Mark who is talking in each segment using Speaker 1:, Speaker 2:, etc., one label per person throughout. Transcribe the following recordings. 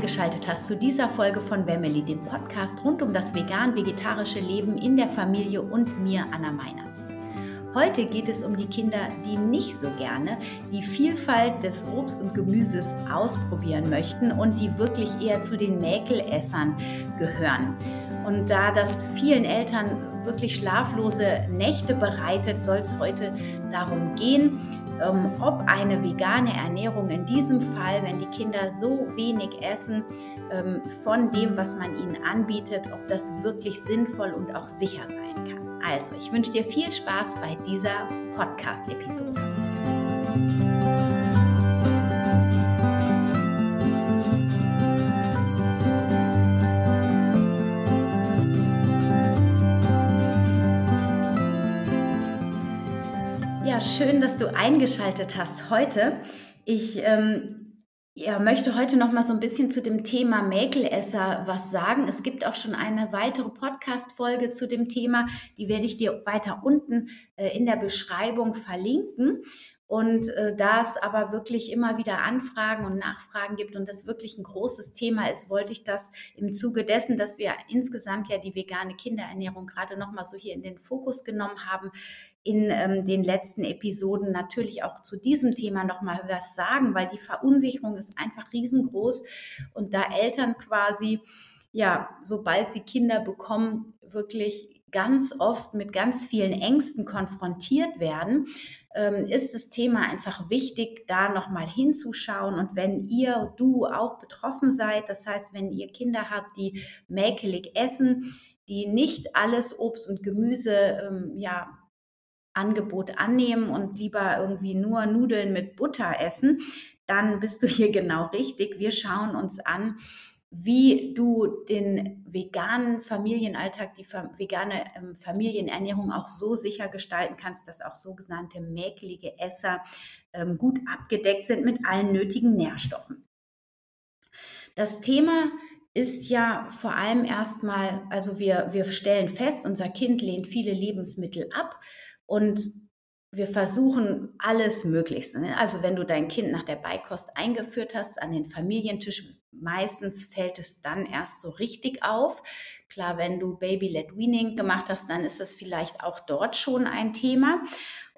Speaker 1: eingeschaltet hast zu dieser Folge von Wemmeli, dem Podcast rund um das vegan-vegetarische Leben in der Familie und mir, Anna Meinert. Heute geht es um die Kinder, die nicht so gerne die Vielfalt des Obst und Gemüses ausprobieren möchten und die wirklich eher zu den Mäkelessern gehören. Und da das vielen Eltern wirklich schlaflose Nächte bereitet, soll es heute darum gehen, ähm, ob eine vegane Ernährung in diesem Fall, wenn die Kinder so wenig essen ähm, von dem, was man ihnen anbietet, ob das wirklich sinnvoll und auch sicher sein kann. Also, ich wünsche dir viel Spaß bei dieser Podcast-Episode. Schön, dass du eingeschaltet hast heute. Ich ähm, ja, möchte heute noch mal so ein bisschen zu dem Thema Mäkelesser was sagen. Es gibt auch schon eine weitere Podcast-Folge zu dem Thema. Die werde ich dir weiter unten äh, in der Beschreibung verlinken. Und äh, da es aber wirklich immer wieder Anfragen und Nachfragen gibt und das wirklich ein großes Thema ist, wollte ich das im Zuge dessen, dass wir insgesamt ja die vegane Kinderernährung gerade nochmal so hier in den Fokus genommen haben, in ähm, den letzten Episoden natürlich auch zu diesem Thema nochmal was sagen, weil die Verunsicherung ist einfach riesengroß und da Eltern quasi, ja, sobald sie Kinder bekommen, wirklich ganz oft mit ganz vielen Ängsten konfrontiert werden, ähm, ist das Thema einfach wichtig, da nochmal hinzuschauen. Und wenn ihr, du auch betroffen seid, das heißt, wenn ihr Kinder habt, die mäkelig essen, die nicht alles Obst und Gemüse, ähm, ja, Angebot annehmen und lieber irgendwie nur Nudeln mit Butter essen, dann bist du hier genau richtig. Wir schauen uns an, wie du den veganen Familienalltag, die vegane ähm, Familienernährung auch so sicher gestalten kannst, dass auch sogenannte mäkelige Esser ähm, gut abgedeckt sind mit allen nötigen Nährstoffen. Das Thema ist ja vor allem erstmal, also wir, wir stellen fest, unser Kind lehnt viele Lebensmittel ab und wir versuchen alles Möglichste. Ne? Also wenn du dein Kind nach der Beikost eingeführt hast an den Familientisch, meistens fällt es dann erst so richtig auf. Klar, wenn du Baby-led Weaning gemacht hast, dann ist das vielleicht auch dort schon ein Thema.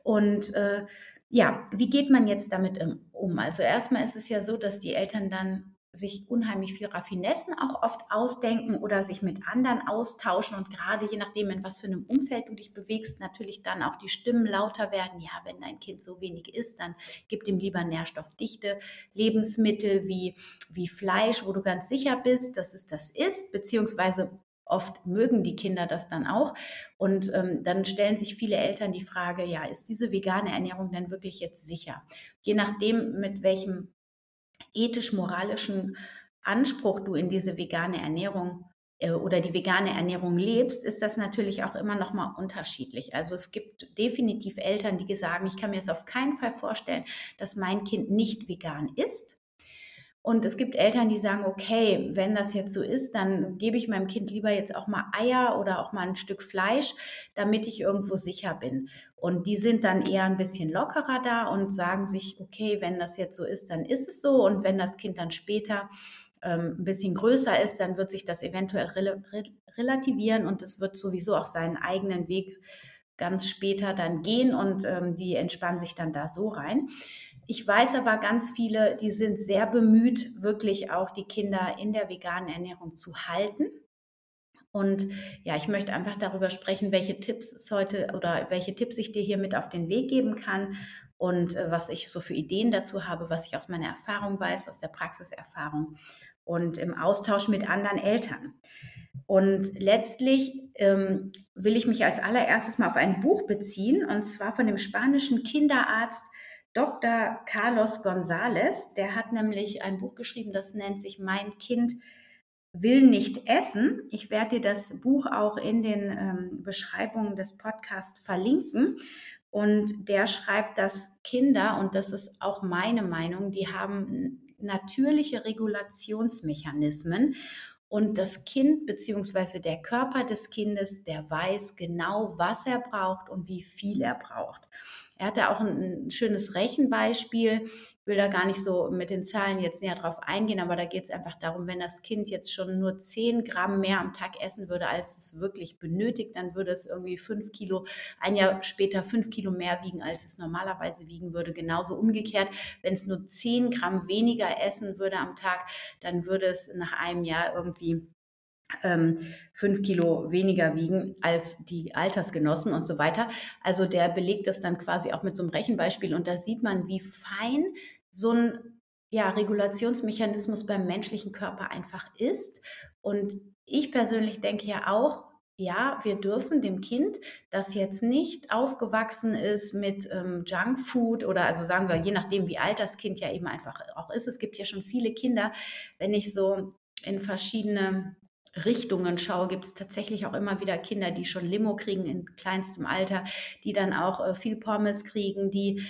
Speaker 1: Und äh, ja, wie geht man jetzt damit um? Also erstmal ist es ja so, dass die Eltern dann sich unheimlich viel Raffinessen auch oft ausdenken oder sich mit anderen austauschen und gerade je nachdem, in was für einem Umfeld du dich bewegst, natürlich dann auch die Stimmen lauter werden. Ja, wenn dein Kind so wenig isst, dann gib ihm lieber nährstoffdichte Lebensmittel wie, wie Fleisch, wo du ganz sicher bist, dass es das ist, beziehungsweise Oft mögen die Kinder das dann auch. Und ähm, dann stellen sich viele Eltern die Frage, ja, ist diese vegane Ernährung denn wirklich jetzt sicher? Je nachdem, mit welchem ethisch-moralischen Anspruch du in diese vegane Ernährung äh, oder die vegane Ernährung lebst, ist das natürlich auch immer noch mal unterschiedlich. Also es gibt definitiv Eltern, die sagen, ich kann mir es auf keinen Fall vorstellen, dass mein Kind nicht vegan ist. Und es gibt Eltern, die sagen, okay, wenn das jetzt so ist, dann gebe ich meinem Kind lieber jetzt auch mal Eier oder auch mal ein Stück Fleisch, damit ich irgendwo sicher bin. Und die sind dann eher ein bisschen lockerer da und sagen sich, okay, wenn das jetzt so ist, dann ist es so. Und wenn das Kind dann später ähm, ein bisschen größer ist, dann wird sich das eventuell rel relativieren und es wird sowieso auch seinen eigenen Weg ganz später dann gehen und ähm, die entspannen sich dann da so rein. Ich weiß aber ganz viele, die sind sehr bemüht, wirklich auch die Kinder in der veganen Ernährung zu halten. Und ja, ich möchte einfach darüber sprechen, welche Tipps es heute oder welche Tipps ich dir hier mit auf den Weg geben kann und äh, was ich so für Ideen dazu habe, was ich aus meiner Erfahrung weiß, aus der Praxiserfahrung und im Austausch mit anderen Eltern. Und letztlich ähm, will ich mich als allererstes mal auf ein Buch beziehen, und zwar von dem spanischen Kinderarzt Dr. Carlos González, der hat nämlich ein Buch geschrieben, das nennt sich Mein Kind will nicht essen. Ich werde dir das Buch auch in den ähm, Beschreibungen des Podcasts verlinken. Und der schreibt, dass Kinder, und das ist auch meine Meinung, die haben natürliche Regulationsmechanismen. Und das Kind bzw. der Körper des Kindes, der weiß genau, was er braucht und wie viel er braucht. Er hatte auch ein, ein schönes Rechenbeispiel will da gar nicht so mit den Zahlen jetzt näher drauf eingehen, aber da geht es einfach darum, wenn das Kind jetzt schon nur 10 Gramm mehr am Tag essen würde, als es wirklich benötigt, dann würde es irgendwie 5 Kilo, ein Jahr später 5 Kilo mehr wiegen, als es normalerweise wiegen würde. Genauso umgekehrt, wenn es nur 10 Gramm weniger essen würde am Tag, dann würde es nach einem Jahr irgendwie ähm, fünf Kilo weniger wiegen als die Altersgenossen und so weiter. Also der belegt das dann quasi auch mit so einem Rechenbeispiel und da sieht man, wie fein so ein ja, Regulationsmechanismus beim menschlichen Körper einfach ist. Und ich persönlich denke ja auch, ja, wir dürfen dem Kind, das jetzt nicht aufgewachsen ist mit ähm, Junkfood oder also sagen wir, je nachdem, wie alt das Kind ja eben einfach auch ist. Es gibt ja schon viele Kinder, wenn ich so in verschiedene Richtungen schaue, gibt es tatsächlich auch immer wieder Kinder, die schon Limo kriegen in kleinstem Alter, die dann auch äh, viel Pommes kriegen, die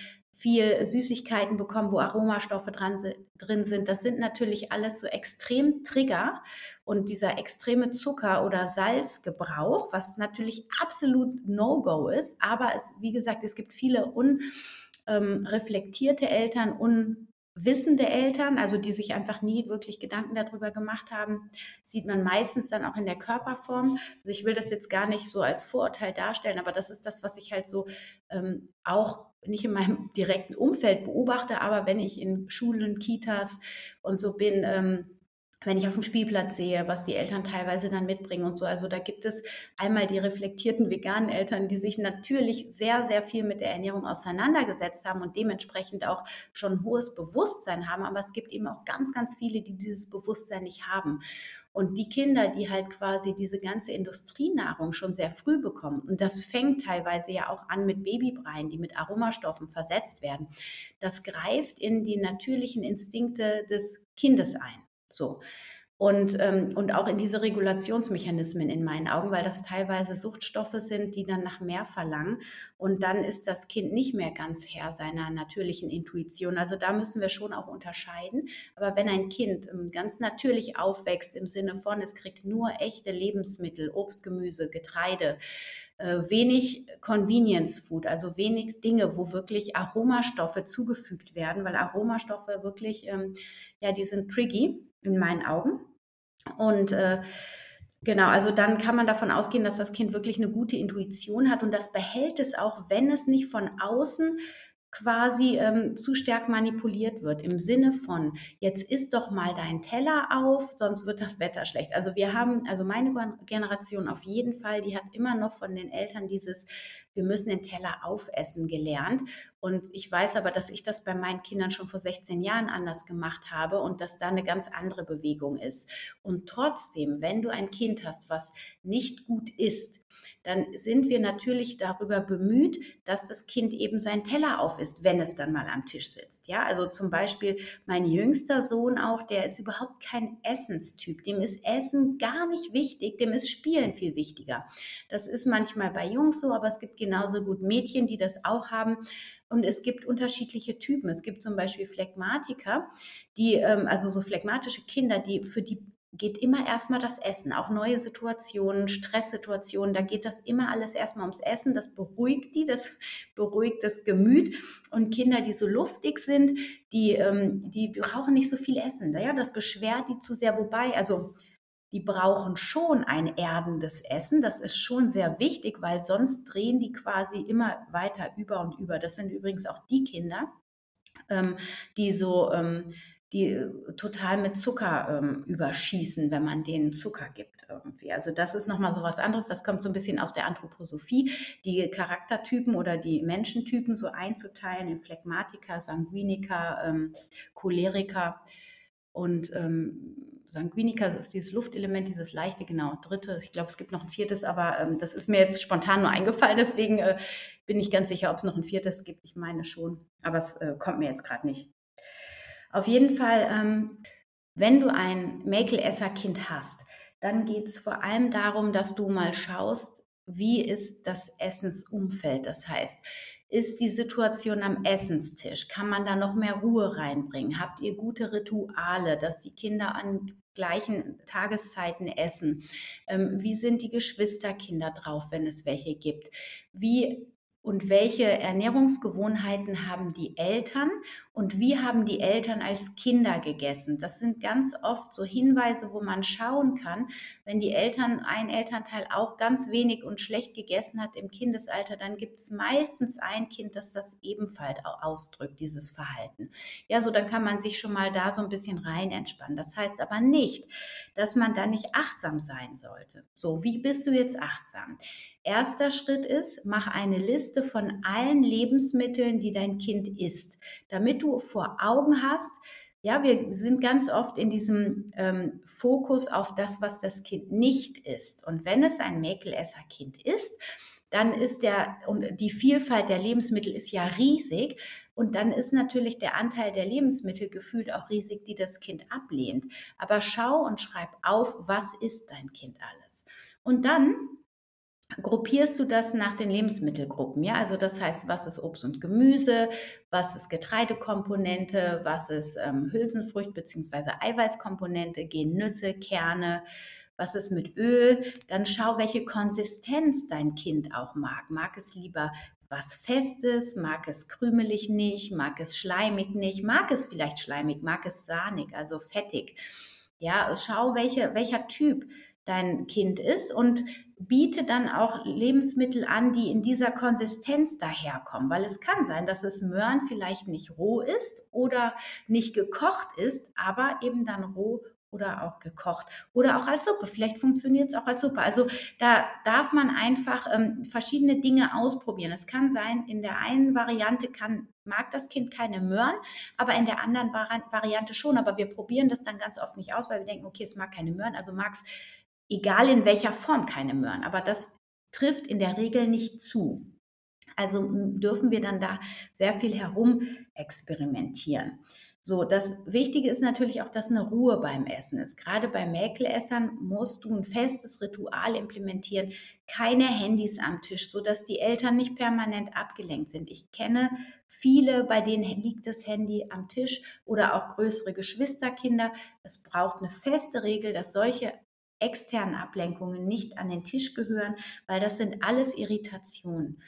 Speaker 1: viel Süßigkeiten bekommen, wo Aromastoffe dran, drin sind. Das sind natürlich alles so extrem Trigger und dieser extreme Zucker- oder Salzgebrauch, was natürlich absolut No-Go ist. Aber es, wie gesagt, es gibt viele unreflektierte ähm, Eltern, un wissende Eltern, also die sich einfach nie wirklich Gedanken darüber gemacht haben, sieht man meistens dann auch in der Körperform. Also ich will das jetzt gar nicht so als Vorurteil darstellen, aber das ist das, was ich halt so ähm, auch nicht in meinem direkten Umfeld beobachte, aber wenn ich in Schulen, Kitas und so bin, ähm, wenn ich auf dem Spielplatz sehe, was die Eltern teilweise dann mitbringen und so. Also da gibt es einmal die reflektierten veganen Eltern, die sich natürlich sehr, sehr viel mit der Ernährung auseinandergesetzt haben und dementsprechend auch schon hohes Bewusstsein haben. Aber es gibt eben auch ganz, ganz viele, die dieses Bewusstsein nicht haben. Und die Kinder, die halt quasi diese ganze Industrienahrung schon sehr früh bekommen, und das fängt teilweise ja auch an mit Babybreien, die mit Aromastoffen versetzt werden, das greift in die natürlichen Instinkte des Kindes ein. So. Und, ähm, und auch in diese Regulationsmechanismen in meinen Augen, weil das teilweise Suchtstoffe sind, die dann nach mehr verlangen. Und dann ist das Kind nicht mehr ganz Herr seiner natürlichen Intuition. Also da müssen wir schon auch unterscheiden. Aber wenn ein Kind ähm, ganz natürlich aufwächst im Sinne von, es kriegt nur echte Lebensmittel, Obst, Gemüse, Getreide, wenig Convenience Food, also wenig Dinge, wo wirklich Aromastoffe zugefügt werden, weil Aromastoffe wirklich, ähm, ja, die sind tricky in meinen Augen. Und äh, Genau, also dann kann man davon ausgehen, dass das Kind wirklich eine gute Intuition hat und das behält es auch, wenn es nicht von außen quasi ähm, zu stark manipuliert wird im Sinne von, jetzt isst doch mal dein Teller auf, sonst wird das Wetter schlecht. Also wir haben, also meine Generation auf jeden Fall, die hat immer noch von den Eltern dieses, wir müssen den Teller aufessen gelernt. Und ich weiß aber, dass ich das bei meinen Kindern schon vor 16 Jahren anders gemacht habe und dass da eine ganz andere Bewegung ist. Und trotzdem, wenn du ein Kind hast, was nicht gut isst, dann sind wir natürlich darüber bemüht, dass das Kind eben seinen Teller aufisst, wenn es dann mal am Tisch sitzt. Ja, also zum Beispiel mein jüngster Sohn auch, der ist überhaupt kein Essenstyp. Dem ist Essen gar nicht wichtig, dem ist Spielen viel wichtiger. Das ist manchmal bei Jungs so, aber es gibt genauso gut Mädchen, die das auch haben. Und es gibt unterschiedliche Typen. Es gibt zum Beispiel Phlegmatiker, die, ähm, also so phlegmatische Kinder, die für die geht immer erstmal das Essen, auch neue Situationen, Stresssituationen, da geht das immer alles erstmal ums Essen, das beruhigt die, das beruhigt das Gemüt. Und Kinder, die so luftig sind, die, ähm, die brauchen nicht so viel Essen, ja, das beschwert die zu sehr, wobei, also die brauchen schon ein erdendes Essen. Das ist schon sehr wichtig, weil sonst drehen die quasi immer weiter über und über. Das sind übrigens auch die Kinder, ähm, die so ähm, die total mit Zucker ähm, überschießen, wenn man denen Zucker gibt irgendwie. Also das ist nochmal so was anderes. Das kommt so ein bisschen aus der Anthroposophie, die Charaktertypen oder die Menschentypen so einzuteilen in Phlegmatiker, Sanguiniker, ähm, Choleriker und Sanguiniker ist dieses Luftelement, dieses leichte, genau, dritte. Ich glaube, es gibt noch ein viertes, aber ähm, das ist mir jetzt spontan nur eingefallen, deswegen äh, bin ich ganz sicher, ob es noch ein viertes gibt. Ich meine schon, aber es äh, kommt mir jetzt gerade nicht. Auf jeden Fall, ähm, wenn du ein Mäkelesser-Kind hast, dann geht es vor allem darum, dass du mal schaust, wie ist das Essensumfeld. Das heißt, ist die Situation am Essenstisch? Kann man da noch mehr Ruhe reinbringen? Habt ihr gute Rituale, dass die Kinder an gleichen Tageszeiten essen? Ähm, wie sind die Geschwisterkinder drauf, wenn es welche gibt? Wie und welche Ernährungsgewohnheiten haben die Eltern und wie haben die Eltern als Kinder gegessen. Das sind ganz oft so Hinweise, wo man schauen kann, wenn die Eltern, ein Elternteil auch ganz wenig und schlecht gegessen hat im Kindesalter, dann gibt es meistens ein Kind, das das ebenfalls ausdrückt, dieses Verhalten. Ja, so dann kann man sich schon mal da so ein bisschen rein entspannen. Das heißt aber nicht, dass man da nicht achtsam sein sollte. So, wie bist du jetzt achtsam? Erster Schritt ist, mach eine Liste von allen Lebensmitteln, die dein Kind isst, damit du vor Augen hast, ja, wir sind ganz oft in diesem ähm, Fokus auf das, was das Kind nicht isst. Und wenn es ein Mäkelesserkind ist, dann ist der, und die Vielfalt der Lebensmittel ist ja riesig. Und dann ist natürlich der Anteil der Lebensmittel gefühlt auch riesig, die das Kind ablehnt. Aber schau und schreib auf, was isst dein Kind alles. Und dann gruppierst du das nach den Lebensmittelgruppen. Ja, also das heißt, was ist Obst und Gemüse, was ist Getreidekomponente, was ist ähm, Hülsenfrucht bzw. Eiweißkomponente, gehen Nüsse, Kerne, was ist mit Öl. Dann schau, welche Konsistenz dein Kind auch mag. Mag es lieber was Festes, mag es krümelig nicht, mag es schleimig nicht, mag es vielleicht schleimig, mag es sahnig, also fettig. Ja, schau, welche, welcher Typ dein Kind ist und biete dann auch Lebensmittel an, die in dieser Konsistenz daherkommen, weil es kann sein, dass es Möhren vielleicht nicht roh ist oder nicht gekocht ist, aber eben dann roh oder auch gekocht oder auch als Suppe. Vielleicht funktioniert es auch als Suppe. Also da darf man einfach ähm, verschiedene Dinge ausprobieren. Es kann sein, in der einen Variante kann, mag das Kind keine Möhren, aber in der anderen Variante schon. Aber wir probieren das dann ganz oft nicht aus, weil wir denken, okay, es mag keine Möhren, also mag es egal in welcher Form keine Möhren. Aber das trifft in der Regel nicht zu. Also dürfen wir dann da sehr viel herum experimentieren. So, das Wichtige ist natürlich auch, dass eine Ruhe beim Essen ist. Gerade bei Mäkelessern musst du ein festes Ritual implementieren. Keine Handys am Tisch, sodass die Eltern nicht permanent abgelenkt sind. Ich kenne viele, bei denen liegt das Handy am Tisch oder auch größere Geschwisterkinder. Es braucht eine feste Regel, dass solche externen Ablenkungen nicht an den Tisch gehören, weil das sind alles Irritationen.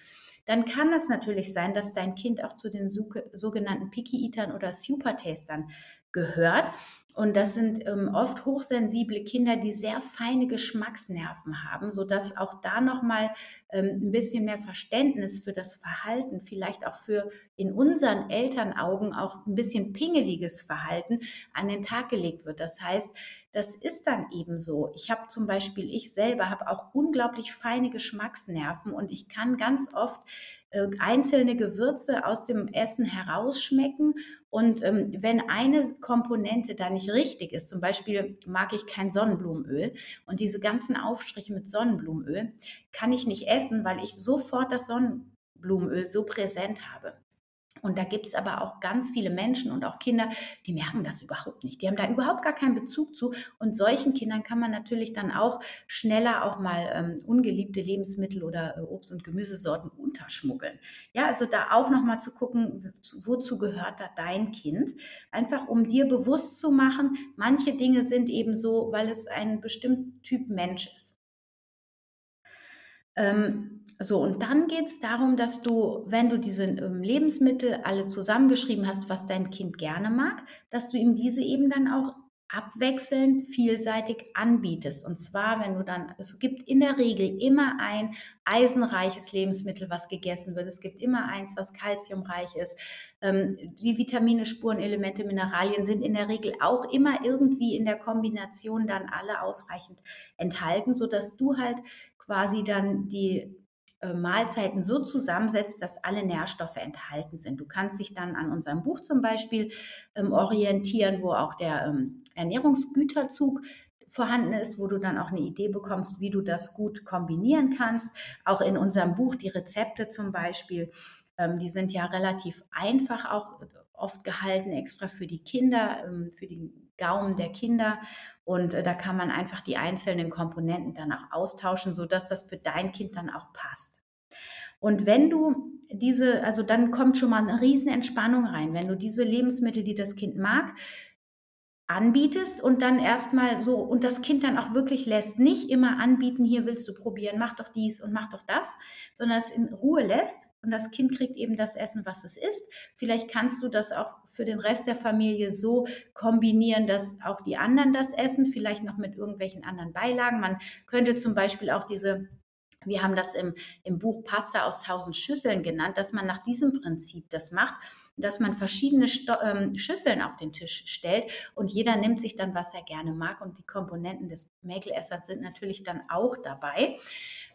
Speaker 1: Dann kann es natürlich sein, dass dein Kind auch zu den sogenannten Picky Eatern oder Super Tastern gehört. Und das sind ähm, oft hochsensible Kinder, die sehr feine Geschmacksnerven haben, sodass auch da nochmal ähm, ein bisschen mehr Verständnis für das Verhalten, vielleicht auch für in unseren Elternaugen auch ein bisschen pingeliges Verhalten an den Tag gelegt wird. Das heißt, das ist dann eben so. Ich habe zum Beispiel, ich selber habe auch unglaublich feine Geschmacksnerven und ich kann ganz oft äh, einzelne Gewürze aus dem Essen herausschmecken. Und ähm, wenn eine Komponente da nicht richtig ist, zum Beispiel mag ich kein Sonnenblumenöl und diese ganzen Aufstriche mit Sonnenblumenöl, kann ich nicht essen, weil ich sofort das Sonnenblumenöl so präsent habe. Und da gibt es aber auch ganz viele Menschen und auch Kinder, die merken das überhaupt nicht. Die haben da überhaupt gar keinen Bezug zu. Und solchen Kindern kann man natürlich dann auch schneller auch mal ähm, ungeliebte Lebensmittel oder äh, Obst- und Gemüsesorten unterschmuggeln. Ja, also da auch nochmal zu gucken, wozu gehört da dein Kind? Einfach um dir bewusst zu machen, manche Dinge sind eben so, weil es ein bestimmter Typ Mensch ist. Ähm, so, und dann geht es darum, dass du, wenn du diese ähm, Lebensmittel alle zusammengeschrieben hast, was dein Kind gerne mag, dass du ihm diese eben dann auch abwechselnd vielseitig anbietest. Und zwar, wenn du dann, es gibt in der Regel immer ein eisenreiches Lebensmittel, was gegessen wird. Es gibt immer eins, was kalziumreich ist. Ähm, die Vitamine, Spurenelemente, Mineralien sind in der Regel auch immer irgendwie in der Kombination dann alle ausreichend enthalten, sodass du halt quasi dann die äh, Mahlzeiten so zusammensetzt, dass alle Nährstoffe enthalten sind. Du kannst dich dann an unserem Buch zum Beispiel ähm, orientieren, wo auch der ähm, Ernährungsgüterzug vorhanden ist, wo du dann auch eine Idee bekommst, wie du das gut kombinieren kannst. Auch in unserem Buch die Rezepte zum Beispiel, ähm, die sind ja relativ einfach auch oft gehalten, extra für die Kinder, ähm, für die Gaumen der Kinder. Und äh, da kann man einfach die einzelnen Komponenten dann auch austauschen, sodass das für dein Kind dann auch passt. Und wenn du diese, also dann kommt schon mal eine riesen Entspannung rein, wenn du diese Lebensmittel, die das Kind mag, anbietest und dann erstmal so und das Kind dann auch wirklich lässt, nicht immer anbieten, hier willst du probieren, mach doch dies und mach doch das, sondern es in Ruhe lässt und das Kind kriegt eben das Essen, was es isst. Vielleicht kannst du das auch für den Rest der Familie so kombinieren, dass auch die anderen das essen, vielleicht noch mit irgendwelchen anderen Beilagen. Man könnte zum Beispiel auch diese wir haben das im, im Buch Pasta aus tausend Schüsseln genannt, dass man nach diesem Prinzip das macht dass man verschiedene Sto ähm, Schüsseln auf den Tisch stellt und jeder nimmt sich dann, was er gerne mag und die Komponenten des Mäkelessers sind natürlich dann auch dabei.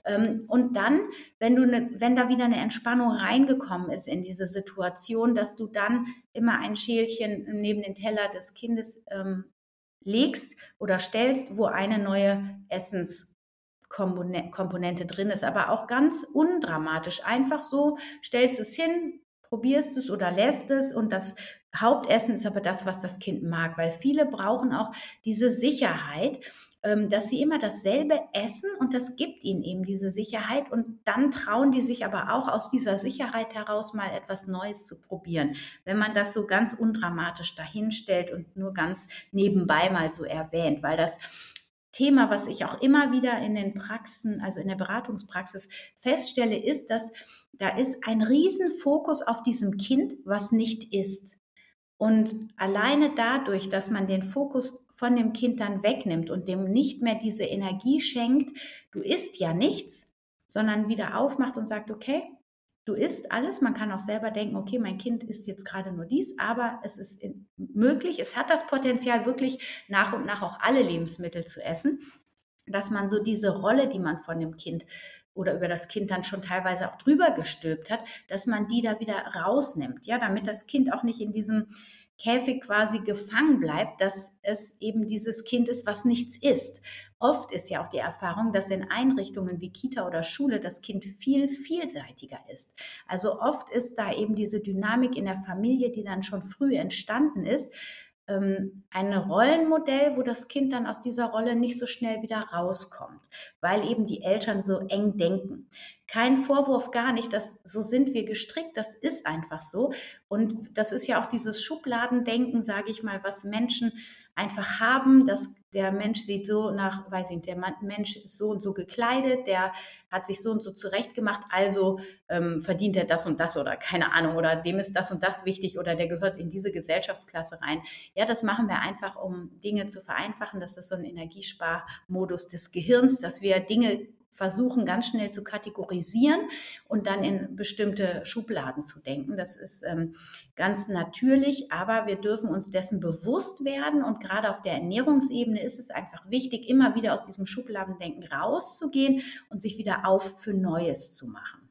Speaker 1: Ähm, und dann, wenn du ne, wenn da wieder eine Entspannung reingekommen ist in diese Situation, dass du dann immer ein Schälchen neben den Teller des Kindes ähm, legst oder stellst, wo eine neue Essenskomponente drin ist, aber auch ganz undramatisch. Einfach so stellst es hin, probierst es oder lässt es und das Hauptessen ist aber das, was das Kind mag, weil viele brauchen auch diese Sicherheit, ähm, dass sie immer dasselbe essen und das gibt ihnen eben diese Sicherheit und dann trauen die sich aber auch aus dieser Sicherheit heraus mal etwas Neues zu probieren. Wenn man das so ganz undramatisch dahinstellt und nur ganz nebenbei mal so erwähnt, weil das Thema, was ich auch immer wieder in den Praxen, also in der Beratungspraxis feststelle, ist, dass da ist ein Riesenfokus auf diesem Kind, was nicht ist. Und alleine dadurch, dass man den Fokus von dem Kind dann wegnimmt und dem nicht mehr diese Energie schenkt, du isst ja nichts, sondern wieder aufmacht und sagt, okay, du isst alles. Man kann auch selber denken, okay, mein Kind isst jetzt gerade nur dies, aber es ist möglich, es hat das Potenzial, wirklich nach und nach auch alle Lebensmittel zu essen, dass man so diese Rolle, die man von dem Kind oder über das Kind dann schon teilweise auch drüber gestülpt hat, dass man die da wieder rausnimmt, ja, damit das Kind auch nicht in diesem Käfig quasi gefangen bleibt, dass es eben dieses Kind ist, was nichts ist. Oft ist ja auch die Erfahrung, dass in Einrichtungen wie Kita oder Schule das Kind viel vielseitiger ist. Also oft ist da eben diese Dynamik in der Familie, die dann schon früh entstanden ist, ähm, ein Rollenmodell, wo das Kind dann aus dieser Rolle nicht so schnell wieder rauskommt, weil eben die Eltern so eng denken. Kein Vorwurf, gar nicht, das, so sind wir gestrickt, das ist einfach so. Und das ist ja auch dieses Schubladendenken, sage ich mal, was Menschen einfach haben, dass der Mensch sieht so nach, weiß ich nicht, der Mensch ist so und so gekleidet, der hat sich so und so zurechtgemacht, also ähm, verdient er das und das oder keine Ahnung, oder dem ist das und das wichtig oder der gehört in diese Gesellschaftsklasse rein. Ja, das machen wir einfach, um Dinge zu vereinfachen. Das ist so ein Energiesparmodus des Gehirns, dass wir Dinge versuchen, ganz schnell zu kategorisieren und dann in bestimmte Schubladen zu denken. Das ist ähm, ganz natürlich, aber wir dürfen uns dessen bewusst werden und gerade auf der Ernährungsebene ist es einfach wichtig, immer wieder aus diesem Schubladendenken rauszugehen und sich wieder auf für Neues zu machen.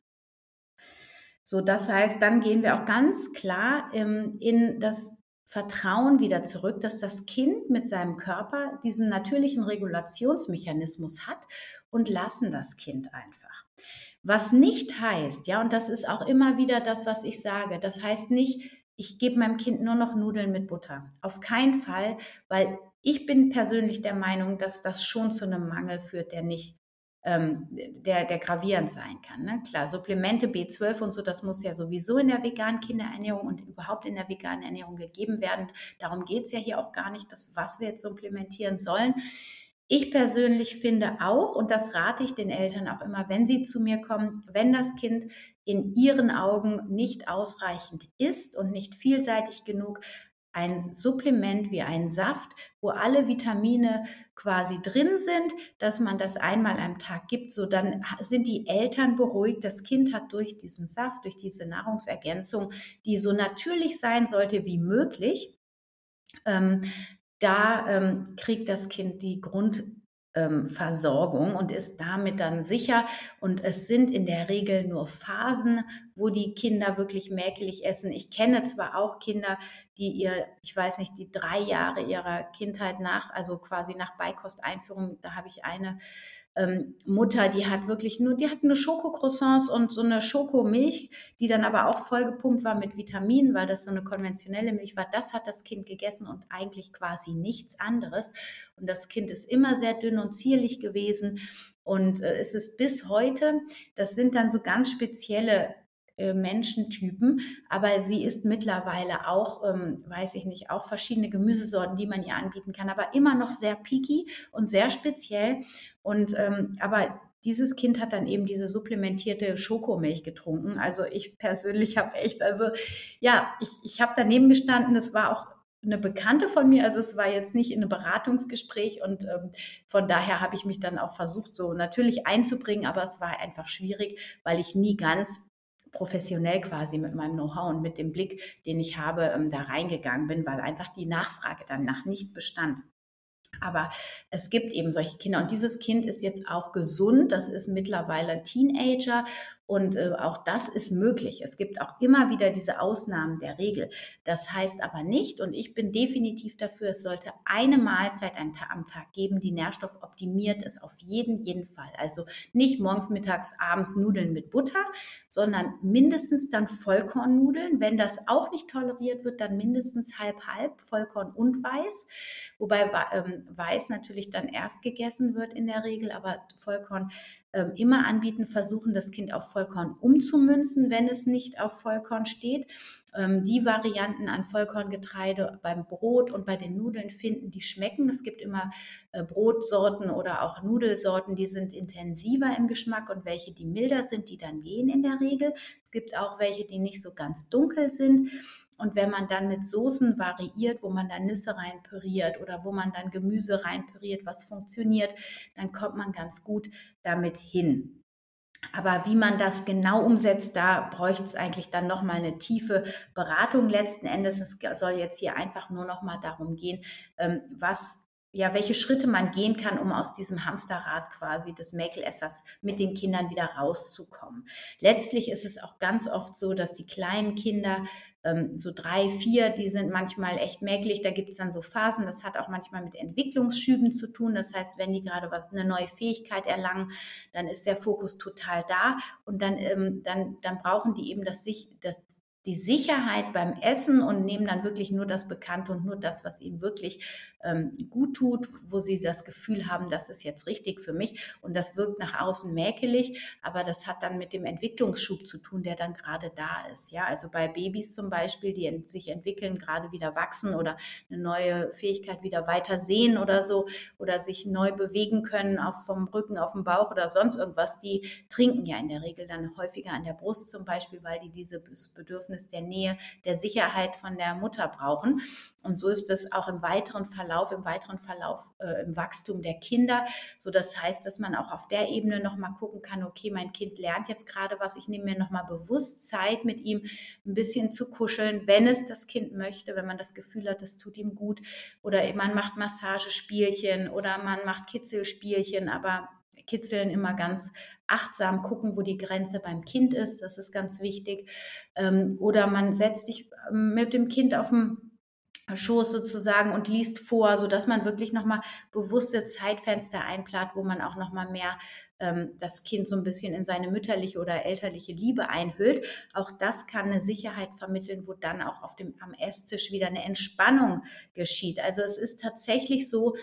Speaker 1: So, das heißt, dann gehen wir auch ganz klar ähm, in das Vertrauen wieder zurück, dass das Kind mit seinem Körper diesen natürlichen Regulationsmechanismus hat und lassen das Kind einfach. Was nicht heißt, ja, und das ist auch immer wieder das, was ich sage, das heißt nicht, ich gebe meinem Kind nur noch Nudeln mit Butter. Auf keinen Fall, weil ich bin persönlich der Meinung, dass das schon zu einem Mangel führt, der nicht, ähm, der, der gravierend sein kann. Ne? Klar, Supplemente B12 und so, das muss ja sowieso in der veganen Kinderernährung und überhaupt in der veganen Ernährung gegeben werden. Darum geht es ja hier auch gar nicht, dass, was wir jetzt supplementieren sollen. Ich persönlich finde auch, und das rate ich den Eltern auch immer, wenn sie zu mir kommen, wenn das Kind in ihren Augen nicht ausreichend ist und nicht vielseitig genug, ein Supplement wie ein Saft, wo alle Vitamine quasi drin sind, dass man das einmal am Tag gibt, so dann sind die Eltern beruhigt. Das Kind hat durch diesen Saft, durch diese Nahrungsergänzung, die so natürlich sein sollte wie möglich, ähm, da ähm, kriegt das Kind die Grundversorgung ähm, und ist damit dann sicher. Und es sind in der Regel nur Phasen, wo die Kinder wirklich mäkelig essen. Ich kenne zwar auch Kinder, die ihr, ich weiß nicht, die drei Jahre ihrer Kindheit nach, also quasi nach Beikosteinführung, da habe ich eine ähm, Mutter, die hat wirklich nur, die hat eine Schokocroissants und so eine Schokomilch, die dann aber auch vollgepumpt war mit Vitaminen, weil das so eine konventionelle Milch war. Das hat das Kind gegessen und eigentlich quasi nichts anderes. Und das Kind ist immer sehr dünn und zierlich gewesen. Und äh, es ist bis heute, das sind dann so ganz spezielle äh, Menschentypen, aber sie isst mittlerweile auch, ähm, weiß ich nicht, auch verschiedene Gemüsesorten, die man ihr anbieten kann, aber immer noch sehr picky und sehr speziell. Und ähm, aber dieses Kind hat dann eben diese supplementierte Schokomilch getrunken. Also ich persönlich habe echt, also ja, ich, ich habe daneben gestanden, das war auch eine Bekannte von mir, also es war jetzt nicht in einem Beratungsgespräch und ähm, von daher habe ich mich dann auch versucht, so natürlich einzubringen, aber es war einfach schwierig, weil ich nie ganz professionell quasi mit meinem Know-how und mit dem Blick, den ich habe, ähm, da reingegangen bin, weil einfach die Nachfrage danach nicht bestand. Aber es gibt eben solche Kinder und dieses Kind ist jetzt auch gesund. Das ist mittlerweile Teenager und äh, auch das ist möglich. Es gibt auch immer wieder diese Ausnahmen der Regel. Das heißt aber nicht, und ich bin definitiv dafür, es sollte eine Mahlzeit am Tag geben, die nährstoffoptimiert ist, auf jeden, jeden Fall. Also nicht morgens, mittags, abends Nudeln mit Butter, sondern mindestens dann Vollkornnudeln. Wenn das auch nicht toleriert wird, dann mindestens halb-halb, Vollkorn und Weiß. Wobei ähm, Weiß natürlich dann erst gegessen wird in der Regel, aber Vollkorn ähm, immer anbieten, versuchen, das Kind auf Vollkorn umzumünzen, wenn es nicht auf Vollkorn steht. Ähm, die Varianten an Vollkorngetreide beim Brot und bei den Nudeln finden, die schmecken. Es gibt immer äh, Brotsorten oder auch Nudelsorten, die sind intensiver im Geschmack und welche, die milder sind, die dann gehen in der Regel. Es gibt auch welche, die nicht so ganz dunkel sind. Und wenn man dann mit Soßen variiert, wo man dann Nüsse reinpüriert oder wo man dann Gemüse reinpüriert, was funktioniert, dann kommt man ganz gut damit hin. Aber wie man das genau umsetzt, da bräuchte es eigentlich dann nochmal eine tiefe Beratung letzten Endes. Es soll jetzt hier einfach nur nochmal darum gehen, ähm, was ja, welche Schritte man gehen kann, um aus diesem Hamsterrad quasi des Mäkelessers mit den Kindern wieder rauszukommen. Letztlich ist es auch ganz oft so, dass die kleinen Kinder, ähm, so drei, vier, die sind manchmal echt mäkelig. Da gibt es dann so Phasen. Das hat auch manchmal mit Entwicklungsschüben zu tun. Das heißt, wenn die gerade was, eine neue Fähigkeit erlangen, dann ist der Fokus total da und dann, ähm, dann, dann brauchen die eben das, das, die Sicherheit beim Essen und nehmen dann wirklich nur das Bekannte und nur das, was ihnen wirklich ähm, gut tut, wo sie das Gefühl haben, das ist jetzt richtig für mich und das wirkt nach außen mäkelig, aber das hat dann mit dem Entwicklungsschub zu tun, der dann gerade da ist. Ja, also bei Babys zum Beispiel, die sich entwickeln, gerade wieder wachsen oder eine neue Fähigkeit wieder weiter sehen oder so oder sich neu bewegen können auf vom Rücken auf dem Bauch oder sonst irgendwas, die trinken ja in der Regel dann häufiger an der Brust zum Beispiel, weil die dieses Bedürfnis der Nähe, der Sicherheit von der Mutter brauchen. Und so ist es auch im weiteren Verlauf, im weiteren Verlauf äh, im Wachstum der Kinder. So das heißt, dass man auch auf der Ebene nochmal gucken kann, okay, mein Kind lernt jetzt gerade was, ich nehme mir nochmal bewusst Zeit mit ihm ein bisschen zu kuscheln, wenn es das Kind möchte, wenn man das Gefühl hat, das tut ihm gut. Oder man macht Massagespielchen oder man macht Kitzelspielchen, aber kitzeln immer ganz achtsam gucken, wo die Grenze beim Kind ist. Das ist ganz wichtig. Ähm, oder man setzt sich ähm, mit dem Kind auf dem Schoß sozusagen und liest vor, so dass man wirklich nochmal bewusste Zeitfenster einplant, wo man auch nochmal mehr ähm, das Kind so ein bisschen in seine mütterliche oder elterliche Liebe einhüllt. Auch das kann eine Sicherheit vermitteln, wo dann auch auf dem, am Esstisch wieder eine Entspannung geschieht. Also es ist tatsächlich so,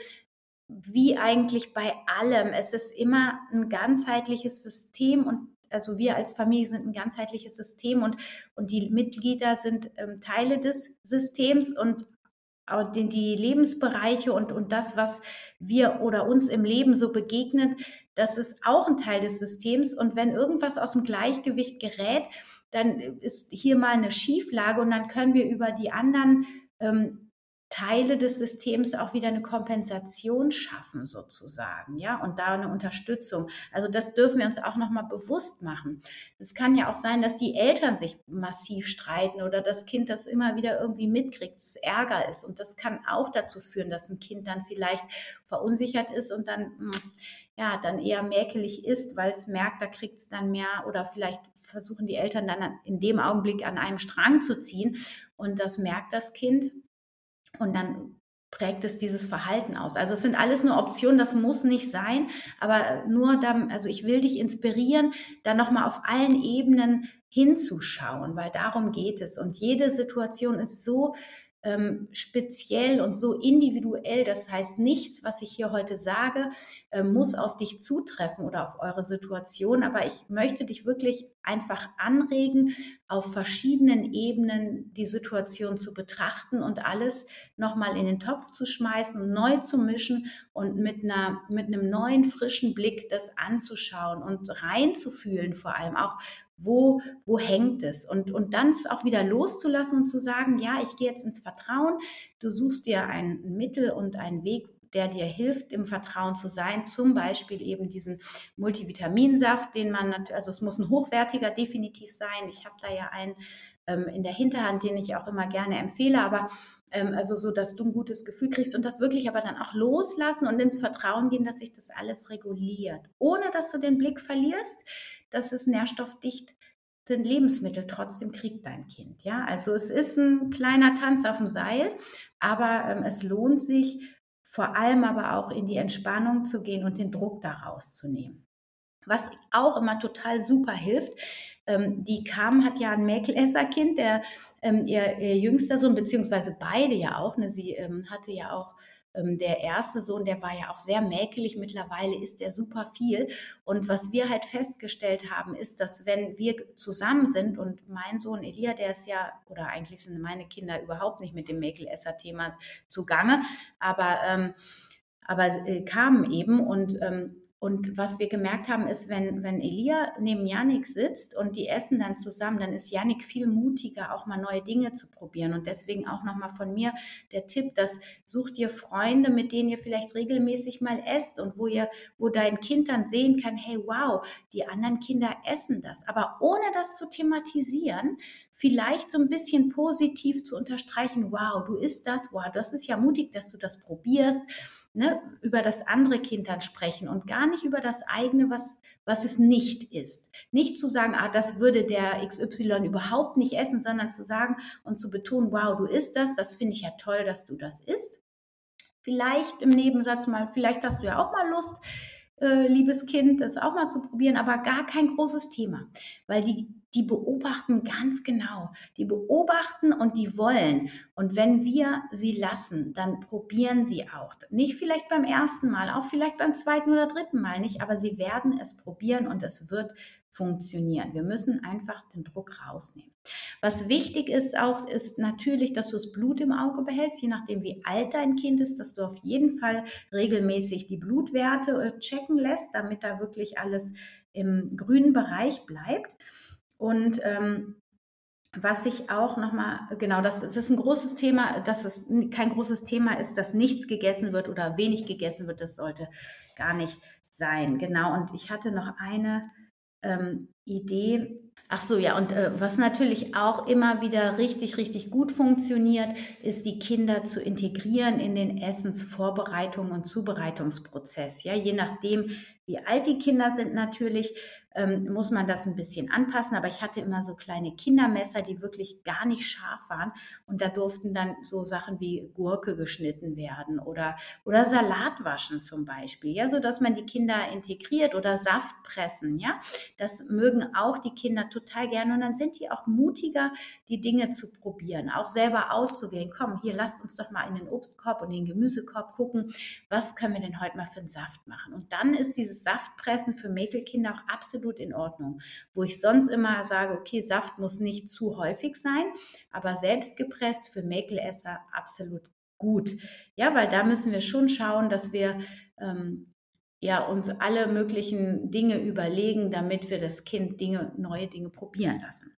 Speaker 1: wie eigentlich bei allem. Es ist immer ein ganzheitliches System und also wir als Familie sind ein ganzheitliches System und, und die Mitglieder sind ähm, Teile des Systems und die, die Lebensbereiche und, und das, was wir oder uns im Leben so begegnet, das ist auch ein Teil des Systems. Und wenn irgendwas aus dem Gleichgewicht gerät, dann ist hier mal eine Schieflage und dann können wir über die anderen ähm, Teile des Systems auch wieder eine Kompensation schaffen sozusagen, ja, und da eine Unterstützung. Also das dürfen wir uns auch noch mal bewusst machen. Es kann ja auch sein, dass die Eltern sich massiv streiten oder das Kind das immer wieder irgendwie mitkriegt, dass es Ärger ist und das kann auch dazu führen, dass ein Kind dann vielleicht verunsichert ist und dann hm, ja, dann eher mäkelig ist, weil es merkt, da kriegt es dann mehr oder vielleicht versuchen die Eltern dann in dem Augenblick an einem Strang zu ziehen und das merkt das Kind und dann prägt es dieses Verhalten aus. Also es sind alles nur Optionen, das muss nicht sein, aber nur dann, also ich will dich inspirieren, da nochmal auf allen Ebenen hinzuschauen, weil darum geht es. Und jede Situation ist so ähm, speziell und so individuell. Das heißt, nichts, was ich hier heute sage, äh, muss auf dich zutreffen oder auf eure Situation. Aber ich möchte dich wirklich einfach anregen, auf verschiedenen Ebenen die Situation zu betrachten und alles nochmal in den Topf zu schmeißen, neu zu mischen und mit, einer, mit einem neuen, frischen Blick das anzuschauen und reinzufühlen vor allem auch, wo, wo hängt es? Und, und dann es auch wieder loszulassen und zu sagen, ja, ich gehe jetzt ins Vertrauen, du suchst dir ein Mittel und einen Weg, der dir hilft, im Vertrauen zu sein. Zum Beispiel eben diesen Multivitaminsaft, den man natürlich, also es muss ein hochwertiger definitiv sein. Ich habe da ja einen ähm, in der Hinterhand, den ich auch immer gerne empfehle, aber ähm, also so, dass du ein gutes Gefühl kriegst und das wirklich aber dann auch loslassen und ins Vertrauen gehen, dass sich das alles reguliert, ohne dass du den Blick verlierst, dass es nährstoffdicht sind Lebensmittel trotzdem kriegt dein Kind. Ja, also es ist ein kleiner Tanz auf dem Seil, aber ähm, es lohnt sich vor allem aber auch in die Entspannung zu gehen und den Druck daraus zu nehmen. Was auch immer total super hilft, ähm, die Kam hat ja ein Mäkelesserkind, der ähm, ihr, ihr, jüngster Sohn, beziehungsweise beide ja auch, ne, sie ähm, hatte ja auch der erste Sohn, der war ja auch sehr mäkelig. Mittlerweile ist er super viel. Und was wir halt festgestellt haben, ist, dass wenn wir zusammen sind und mein Sohn Elia, der ist ja, oder eigentlich sind meine Kinder überhaupt nicht mit dem Mäkelesser-Thema zugange, aber, ähm, aber äh, kamen eben und ähm, und was wir gemerkt haben, ist, wenn, wenn Elia neben Yannick sitzt und die essen dann zusammen, dann ist Yannick viel mutiger, auch mal neue Dinge zu probieren. Und deswegen auch nochmal von mir der Tipp, dass sucht ihr Freunde, mit denen ihr vielleicht regelmäßig mal esst und wo ihr, wo dein Kind dann sehen kann, hey, wow, die anderen Kinder essen das. Aber ohne das zu thematisieren, vielleicht so ein bisschen positiv zu unterstreichen, wow, du isst das, wow, das ist ja mutig, dass du das probierst ne, über das andere Kind dann sprechen und gar nicht über das eigene, was, was es nicht ist. Nicht zu sagen, ah, das würde der XY überhaupt nicht essen, sondern zu sagen und zu betonen, wow, du isst das, das finde ich ja toll, dass du das isst. Vielleicht im Nebensatz mal, vielleicht hast du ja auch mal Lust, äh, liebes Kind, das auch mal zu probieren, aber gar kein großes Thema, weil die die beobachten ganz genau. Die beobachten und die wollen. Und wenn wir sie lassen, dann probieren sie auch. Nicht vielleicht beim ersten Mal, auch vielleicht beim zweiten oder dritten Mal nicht, aber sie werden es probieren und es wird funktionieren. Wir müssen einfach den Druck rausnehmen. Was wichtig ist auch, ist natürlich, dass du das Blut im Auge behältst, je nachdem wie alt dein Kind ist, dass du auf jeden Fall regelmäßig die Blutwerte äh, checken lässt, damit da wirklich alles im grünen Bereich bleibt. Und ähm, was ich auch nochmal, genau, das, das ist ein großes Thema, dass es kein großes Thema ist, dass nichts gegessen wird oder wenig gegessen wird, das sollte gar nicht sein. Genau, und ich hatte noch eine ähm, Idee. Ach so, ja, und äh, was natürlich auch immer wieder richtig, richtig gut funktioniert, ist die Kinder zu integrieren in den Essensvorbereitung und Zubereitungsprozess. Ja, je nachdem, wie alt die Kinder sind natürlich, ähm, muss man das ein bisschen anpassen. Aber ich hatte immer so kleine Kindermesser, die wirklich gar nicht scharf waren. Und da durften dann so Sachen wie Gurke geschnitten werden oder, oder Salat waschen zum Beispiel. Ja, so dass man die Kinder integriert oder Saft pressen. Ja, das mögen auch die Kinder total gerne. Und dann sind die auch mutiger, die Dinge zu probieren, auch selber auszuwählen. Komm, hier lasst uns doch mal in den Obstkorb und den Gemüsekorb gucken, was können wir denn heute mal für einen Saft machen. Und dann ist dieses Saftpressen für Mäkelkinder auch absolut absolut in Ordnung. Wo ich sonst immer sage, okay, Saft muss nicht zu häufig sein, aber selbst gepresst für Mäkelesser absolut gut. Ja, weil da müssen wir schon schauen, dass wir ähm, ja, uns alle möglichen Dinge überlegen, damit wir das Kind Dinge, neue Dinge probieren lassen.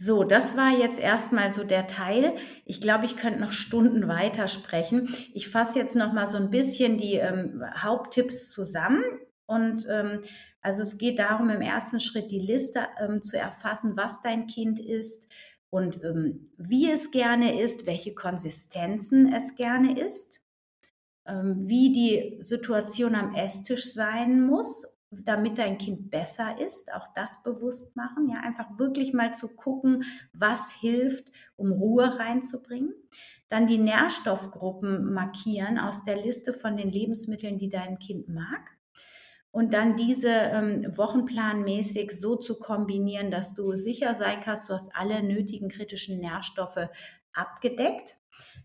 Speaker 1: So, das war jetzt erstmal so der Teil. Ich glaube, ich könnte noch Stunden weiter sprechen. Ich fasse jetzt noch mal so ein bisschen die ähm, Haupttipps zusammen und ähm, also es geht darum, im ersten Schritt die Liste ähm, zu erfassen, was dein Kind isst und ähm, wie es gerne isst, welche Konsistenzen es gerne isst, ähm, wie die Situation am Esstisch sein muss, damit dein Kind besser ist, auch das bewusst machen, ja, einfach wirklich mal zu gucken, was hilft, um Ruhe reinzubringen. Dann die Nährstoffgruppen markieren aus der Liste von den Lebensmitteln, die dein Kind mag und dann diese ähm, wochenplanmäßig so zu kombinieren, dass du sicher sein kannst, du hast alle nötigen kritischen Nährstoffe abgedeckt.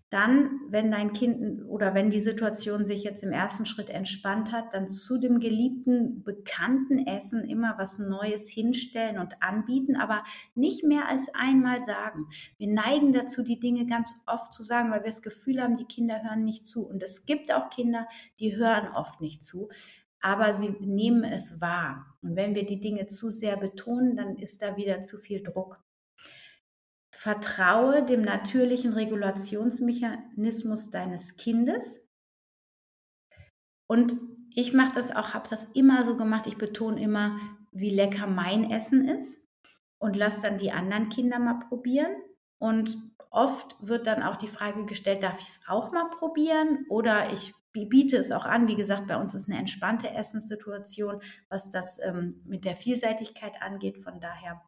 Speaker 1: Dann, wenn dein Kind oder wenn die Situation sich jetzt im ersten Schritt entspannt hat, dann zu dem geliebten, bekannten Essen immer was Neues hinstellen und anbieten, aber nicht mehr als einmal sagen. Wir neigen dazu, die Dinge ganz oft zu sagen, weil wir das Gefühl haben, die Kinder hören nicht zu. Und es gibt auch Kinder, die hören oft nicht zu aber sie nehmen es wahr. Und wenn wir die Dinge zu sehr betonen, dann ist da wieder zu viel Druck. Vertraue dem natürlichen Regulationsmechanismus deines Kindes. Und ich mache das auch, habe das immer so gemacht. Ich betone immer, wie lecker mein Essen ist und lasse dann die anderen Kinder mal probieren. Und oft wird dann auch die Frage gestellt, darf ich es auch mal probieren? Oder ich biete es auch an. Wie gesagt, bei uns ist eine entspannte Essenssituation, was das ähm, mit der Vielseitigkeit angeht. Von daher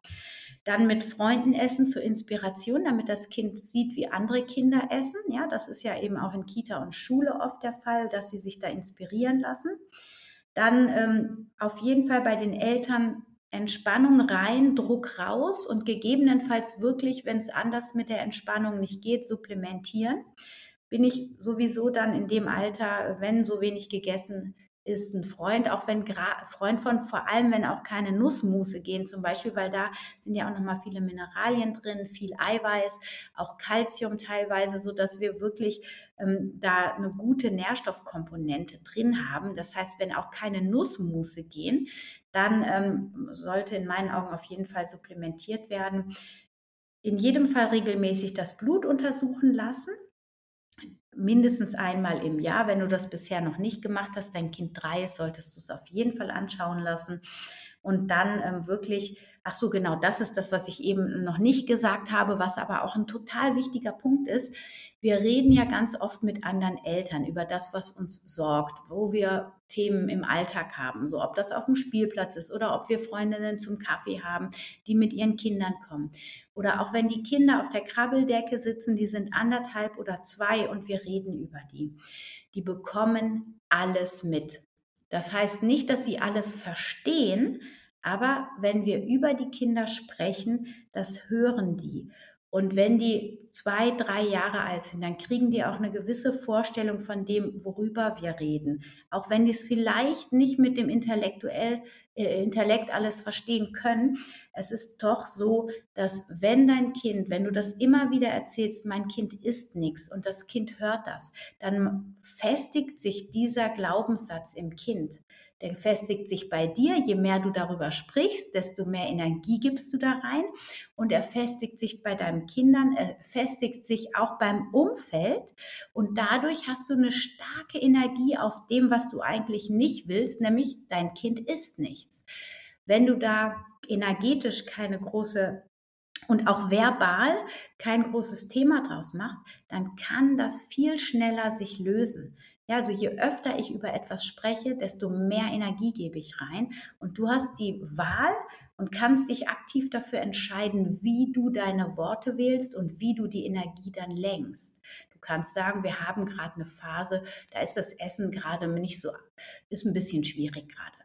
Speaker 1: dann mit Freunden essen zur Inspiration, damit das Kind sieht, wie andere Kinder essen. Ja, das ist ja eben auch in Kita und Schule oft der Fall, dass sie sich da inspirieren lassen. Dann ähm, auf jeden Fall bei den Eltern Entspannung rein, Druck raus und gegebenenfalls wirklich, wenn es anders mit der Entspannung nicht geht, supplementieren bin ich sowieso dann in dem Alter, wenn so wenig gegessen ist, ein Freund, auch wenn Freund von, vor allem wenn auch keine Nussmusse gehen zum Beispiel, weil da sind ja auch nochmal viele Mineralien drin, viel Eiweiß, auch Kalzium teilweise, so dass wir wirklich ähm, da eine gute Nährstoffkomponente drin haben. Das heißt, wenn auch keine Nussmusse gehen, dann ähm, sollte in meinen Augen auf jeden Fall supplementiert werden. In jedem Fall regelmäßig das Blut untersuchen lassen mindestens einmal im Jahr. Wenn du das bisher noch nicht gemacht hast, dein Kind drei ist, solltest du es auf jeden Fall anschauen lassen. Und dann ähm, wirklich, ach so, genau, das ist das, was ich eben noch nicht gesagt habe, was aber auch ein total wichtiger Punkt ist. Wir reden ja ganz oft mit anderen Eltern über das, was uns sorgt, wo wir Themen im Alltag haben, so ob das auf dem Spielplatz ist oder ob wir Freundinnen zum Kaffee haben, die mit ihren Kindern kommen. Oder auch wenn die Kinder auf der Krabbeldecke sitzen, die sind anderthalb oder zwei und wir reden über die. Die bekommen alles mit. Das heißt nicht, dass sie alles verstehen, aber wenn wir über die Kinder sprechen, das hören die. Und wenn die zwei, drei Jahre alt sind, dann kriegen die auch eine gewisse Vorstellung von dem, worüber wir reden. Auch wenn die es vielleicht nicht mit dem intellektuell, äh, Intellekt alles verstehen können. Es ist doch so, dass wenn dein Kind, wenn du das immer wieder erzählst, mein Kind isst nichts und das Kind hört das, dann festigt sich dieser Glaubenssatz im Kind der festigt sich bei dir. Je mehr du darüber sprichst, desto mehr Energie gibst du da rein. Und er festigt sich bei deinen Kindern, er festigt sich auch beim Umfeld. Und dadurch hast du eine starke Energie auf dem, was du eigentlich nicht willst, nämlich dein Kind isst nichts. Wenn du da energetisch keine große und auch verbal kein großes Thema draus machst, dann kann das viel schneller sich lösen. Ja, also je öfter ich über etwas spreche, desto mehr Energie gebe ich rein. Und du hast die Wahl und kannst dich aktiv dafür entscheiden, wie du deine Worte wählst und wie du die Energie dann lenkst. Du kannst sagen, wir haben gerade eine Phase, da ist das Essen gerade nicht so, ist ein bisschen schwierig gerade.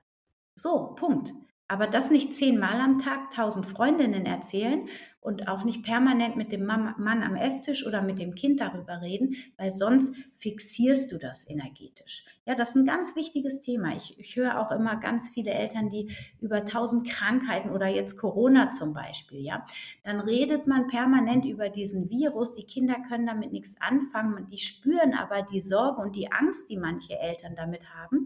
Speaker 1: So, Punkt. Aber das nicht zehnmal am Tag tausend Freundinnen erzählen und auch nicht permanent mit dem Mann am Esstisch oder mit dem Kind darüber reden, weil sonst fixierst du das energetisch. Ja, das ist ein ganz wichtiges Thema. Ich, ich höre auch immer ganz viele Eltern, die über tausend Krankheiten oder jetzt Corona zum Beispiel, ja, dann redet man permanent über diesen Virus. Die Kinder können damit nichts anfangen, die spüren aber die Sorge und die Angst, die manche Eltern damit haben.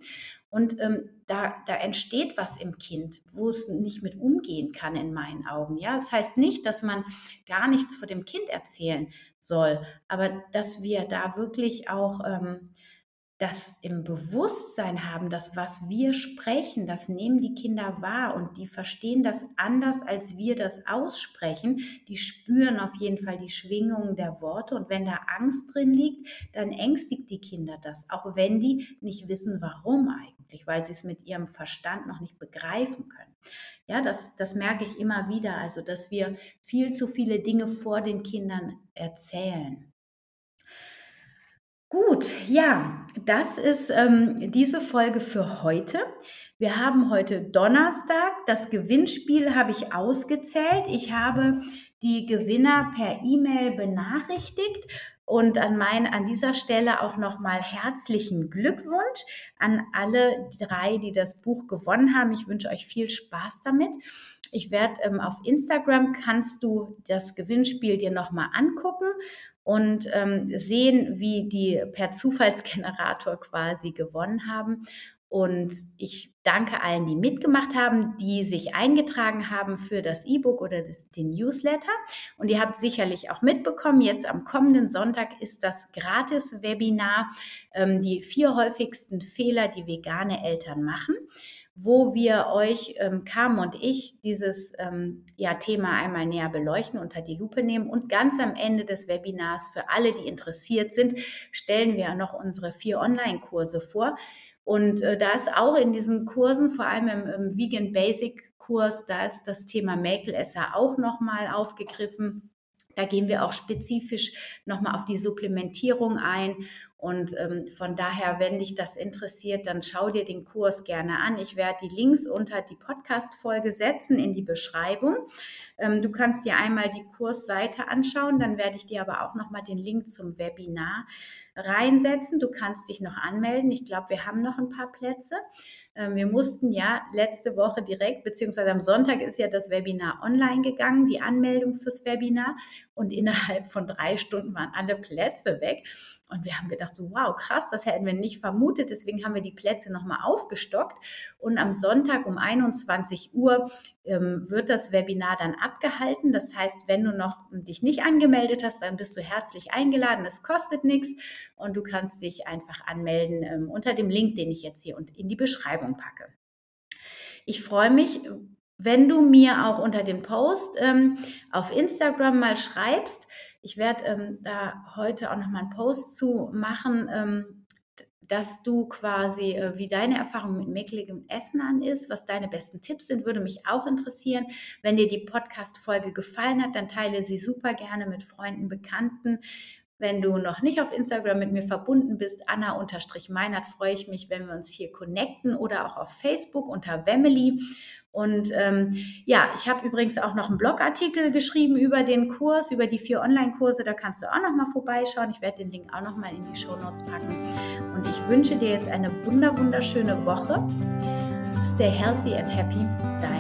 Speaker 1: Und ähm, da, da entsteht was im Kind, wo es nicht mit umgehen kann, in meinen Augen. Ja, das heißt nicht, dass man gar nichts vor dem Kind erzählen soll, aber dass wir da wirklich auch ähm, das im Bewusstsein haben, dass was wir sprechen, das nehmen die Kinder wahr und die verstehen das anders, als wir das aussprechen. Die spüren auf jeden Fall die Schwingungen der Worte und wenn da Angst drin liegt, dann ängstigt die Kinder das, auch wenn die nicht wissen, warum eigentlich, weil sie es mit ihrem Verstand noch nicht begreifen können. Ja, das, das merke ich immer wieder, also dass wir viel zu viele Dinge vor den Kindern erzählen. Gut, ja, das ist ähm, diese Folge für heute. Wir haben heute Donnerstag. Das Gewinnspiel habe ich ausgezählt. Ich habe die Gewinner per E-Mail benachrichtigt. Und an, mein, an dieser Stelle auch nochmal herzlichen Glückwunsch an alle drei, die das Buch gewonnen haben. Ich wünsche euch viel Spaß damit. Ich werde ähm, auf Instagram kannst du das Gewinnspiel dir nochmal angucken und ähm, sehen, wie die per Zufallsgenerator quasi gewonnen haben. Und ich danke allen, die mitgemacht haben, die sich eingetragen haben für das E-Book oder das, den Newsletter. Und ihr habt sicherlich auch mitbekommen, jetzt am kommenden Sonntag ist das Gratis-Webinar, ähm, die vier häufigsten Fehler, die vegane Eltern machen wo wir euch, ähm, Carmen und ich, dieses ähm, ja, Thema einmal näher beleuchten, unter die Lupe nehmen. Und ganz am Ende des Webinars, für alle, die interessiert sind, stellen wir noch unsere vier Online-Kurse vor. Und äh, da ist auch in diesen Kursen, vor allem im, im Vegan Basic Kurs, da ist das Thema Mäkelesser auch nochmal aufgegriffen. Da gehen wir auch spezifisch nochmal auf die Supplementierung ein und ähm, von daher, wenn dich das interessiert, dann schau dir den Kurs gerne an. Ich werde die Links unter die Podcast-Folge setzen in die Beschreibung. Ähm, du kannst dir einmal die Kursseite anschauen, dann werde ich dir aber auch nochmal den Link zum Webinar reinsetzen. Du kannst dich noch anmelden. Ich glaube, wir haben noch ein paar Plätze. Ähm, wir mussten ja letzte Woche direkt, beziehungsweise am Sonntag ist ja das Webinar online gegangen, die Anmeldung fürs Webinar. Und innerhalb von drei Stunden waren alle Plätze weg. Und wir haben gedacht, so wow, krass, das hätten wir nicht vermutet. Deswegen haben wir die Plätze nochmal aufgestockt. Und am Sonntag um 21 Uhr ähm, wird das Webinar dann abgehalten. Das heißt, wenn du noch dich nicht angemeldet hast, dann bist du herzlich eingeladen. Es kostet nichts und du kannst dich einfach anmelden ähm, unter dem Link, den ich jetzt hier in die Beschreibung packe. Ich freue mich, wenn du mir auch unter dem Post ähm, auf Instagram mal schreibst, ich werde ähm, da heute auch noch mal einen Post zu machen, ähm, dass du quasi, äh, wie deine Erfahrung mit mäkeligem Essen an ist, was deine besten Tipps sind, würde mich auch interessieren. Wenn dir die Podcast-Folge gefallen hat, dann teile sie super gerne mit Freunden, Bekannten. Wenn du noch nicht auf Instagram mit mir verbunden bist, Anna-Meinert, freue ich mich, wenn wir uns hier connecten oder auch auf Facebook unter Wemily. Und ähm, ja, ich habe übrigens auch noch einen Blogartikel geschrieben über den Kurs, über die vier Online-Kurse. Da kannst du auch noch mal vorbeischauen. Ich werde den Link auch noch mal in die Show Notes packen. Und ich wünsche dir jetzt eine wunder wunderschöne Woche. Stay healthy and happy. Dein